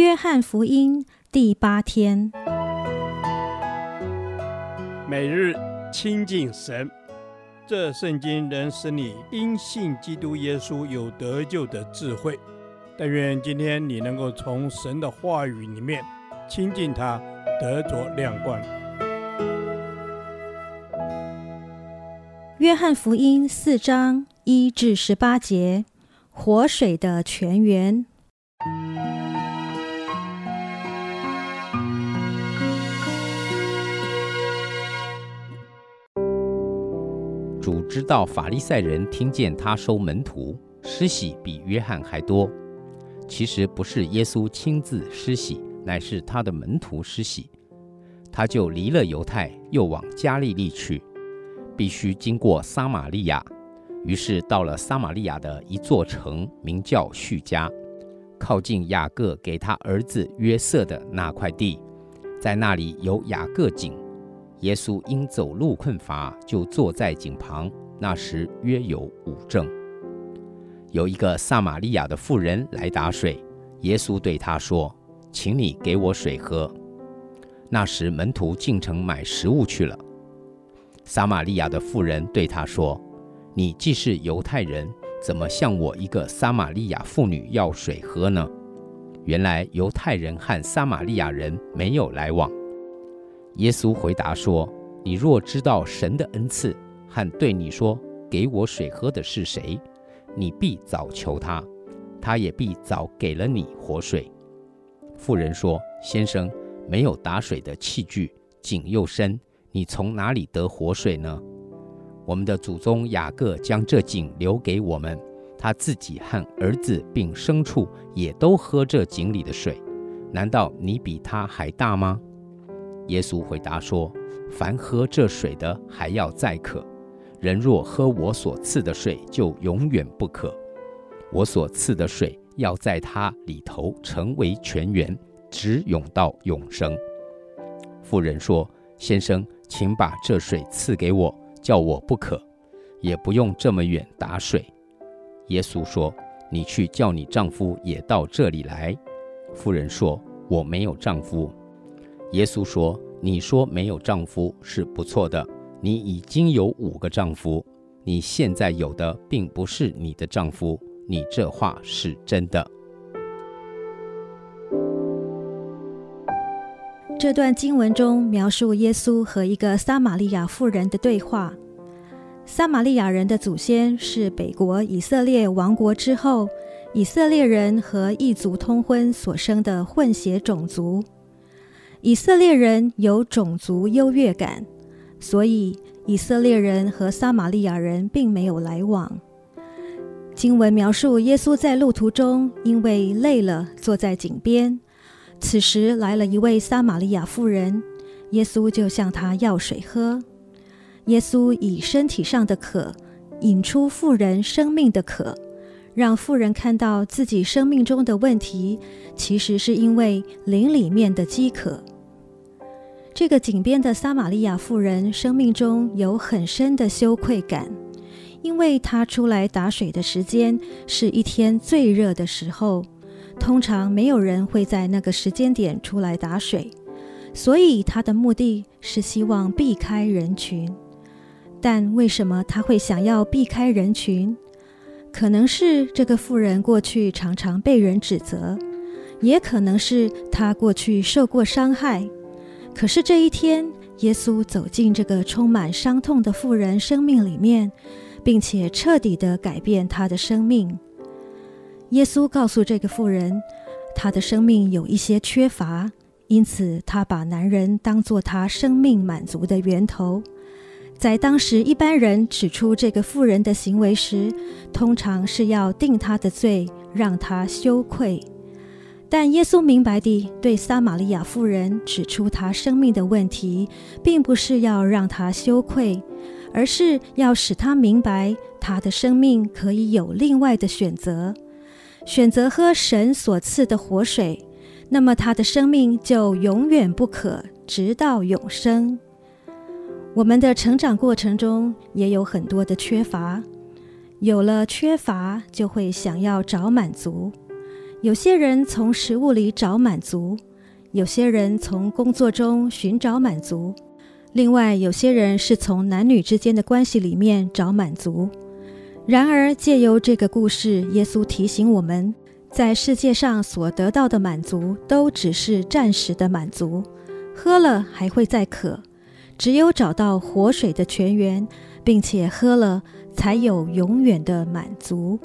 约翰福音第八天，每日亲近神，这圣经能使你因信基督耶稣有得救的智慧。但愿今天你能够从神的话语里面亲近他，得着亮光。约翰福音四章一至十八节，活水的泉源。主知道法利赛人听见他收门徒，施洗比约翰还多。其实不是耶稣亲自施洗，乃是他的门徒施洗。他就离了犹太，又往加利利去，必须经过撒玛利亚。于是到了撒玛利亚的一座城，名叫叙加，靠近雅各给他儿子约瑟的那块地，在那里有雅各井。耶稣因走路困乏，就坐在井旁。那时约有五正。有一个撒玛利亚的妇人来打水，耶稣对她说：“请你给我水喝。”那时门徒进城买食物去了。撒玛利亚的妇人对他说：“你既是犹太人，怎么向我一个撒玛利亚妇女要水喝呢？”原来犹太人和撒玛利亚人没有来往。耶稣回答说：“你若知道神的恩赐和对你说‘给我水喝’的是谁，你必早求他，他也必早给了你活水。”妇人说：“先生，没有打水的器具，井又深，你从哪里得活水呢？我们的祖宗雅各将这井留给我们，他自己和儿子并牲畜也都喝这井里的水。难道你比他还大吗？”耶稣回答说：“凡喝这水的，还要再渴；人若喝我所赐的水，就永远不渴。我所赐的水，要在他里头成为泉源，直涌到永生。”妇人说：“先生，请把这水赐给我，叫我不渴，也不用这么远打水。”耶稣说：“你去叫你丈夫也到这里来。”妇人说：“我没有丈夫。”耶稣说：“你说没有丈夫是不错的，你已经有五个丈夫，你现在有的并不是你的丈夫，你这话是真的。”这段经文中描述耶稣和一个撒玛利亚妇人的对话。撒玛利亚人的祖先是北国以色列亡国之后，以色列人和异族通婚所生的混血种族。以色列人有种族优越感，所以以色列人和撒玛利亚人并没有来往。经文描述耶稣在路途中因为累了，坐在井边。此时来了一位撒玛利亚妇人，耶稣就向她要水喝。耶稣以身体上的渴引出妇人生命的渴，让妇人看到自己生命中的问题，其实是因为灵里面的饥渴。这个井边的撒玛利亚妇人生命中有很深的羞愧感，因为她出来打水的时间是一天最热的时候，通常没有人会在那个时间点出来打水，所以她的目的是希望避开人群。但为什么她会想要避开人群？可能是这个妇人过去常常被人指责，也可能是她过去受过伤害。可是这一天，耶稣走进这个充满伤痛的妇人生命里面，并且彻底地改变她的生命。耶稣告诉这个妇人，她的生命有一些缺乏，因此他把男人当作她生命满足的源头。在当时，一般人指出这个妇人的行为时，通常是要定她的罪，让她羞愧。但耶稣明白地对撒玛利亚妇人指出她生命的问题，并不是要让她羞愧，而是要使她明白她的生命可以有另外的选择，选择喝神所赐的活水，那么她的生命就永远不渴，直到永生。我们的成长过程中也有很多的缺乏，有了缺乏就会想要找满足。有些人从食物里找满足，有些人从工作中寻找满足，另外有些人是从男女之间的关系里面找满足。然而，借由这个故事，耶稣提醒我们，在世界上所得到的满足，都只是暂时的满足，喝了还会再渴。只有找到活水的泉源，并且喝了，才有永远的满足。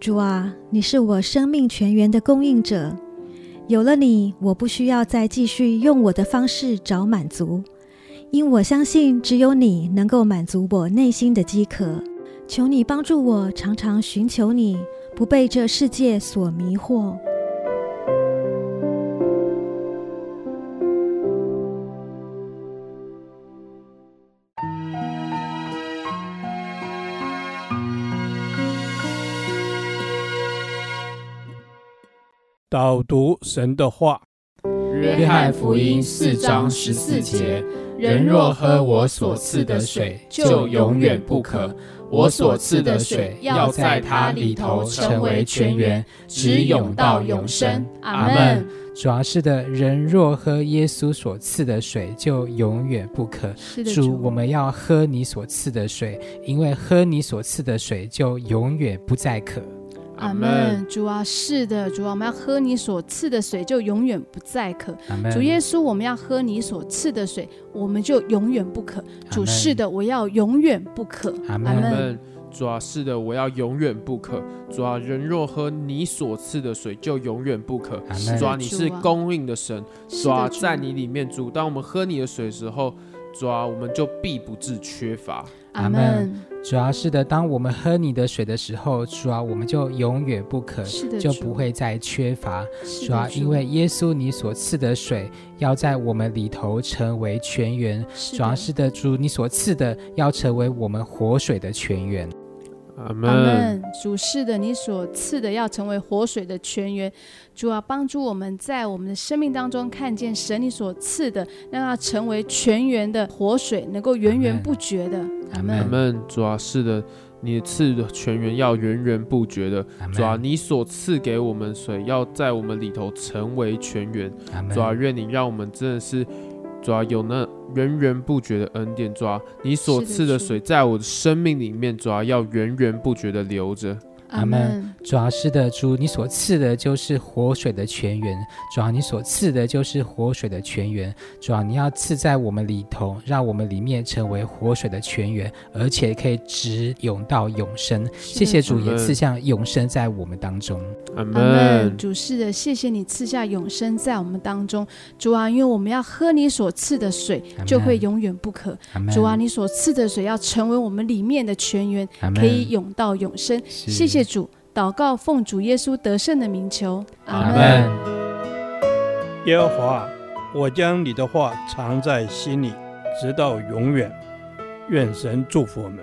主啊，你是我生命泉源的供应者。有了你，我不需要再继续用我的方式找满足，因我相信只有你能够满足我内心的饥渴。求你帮助我，常常寻求你，不被这世界所迷惑。导读神的话，约翰福音四章十四节：人若喝我所赐的水，就永远不渴；我所赐的水要在它里头成为泉源，直涌到永生。阿门。主要，是的，人若喝耶稣所赐的水，就永远不渴。主，我们要喝你所赐的水，因为喝你所赐的水，就永远不再渴。阿门，主啊，是的，主啊，我们要喝你所赐的水，就永远不再渴。主耶稣，我们要喝你所赐的水，我们就永远不渴。主，是的，我要永远不渴。阿门。主啊，是的，我要永远不渴。主啊，人若喝你所赐的水，就永远不渴。主啊，你是供应的神。主啊，在你里面，主，当我们喝你的水的时候，主啊，我们就必不致缺乏。阿门。主要是的，当我们喝你的水的时候，主啊，我们就永远不渴，就不会再缺乏。主要，因为耶稣你所赐的水要在我们里头成为泉源。主要是的，主你所赐的要成为我们活水的泉源。阿门。主是的，你所赐的要成为活水的泉源。主啊，帮助我们在我们的生命当中看见神你所赐的，让它成为泉源的活水，能够源源不绝的。阿门。阿门。主啊，是的，你赐的泉源要源源不绝的。主啊，你所赐给我们水，要在我们里头成为泉源。主啊，愿你让我们真的是。主啊，有那源源不绝的恩典，主啊，你所赐的水在我的生命里面，主啊，要源源不绝的流着。阿门。主啊，是的，主，你所赐的就是活水的泉源。主啊，你所赐的就是活水的泉源。主啊，你要赐在我们里头，让我们里面成为活水的泉源，而且可以直涌到永生。谢谢主，也赐下永生在我们当中。阿门。主是的，谢谢你赐下永生在我们当中。主啊，因为我们要喝你所赐的水，就会永远不渴。主啊，你所赐的水要成为我们里面的泉源，可以涌到永生。谢谢谢。主祷告，奉主耶稣得胜的名求，阿门。耶和华，我将你的话藏在心里，直到永远。愿神祝福我们。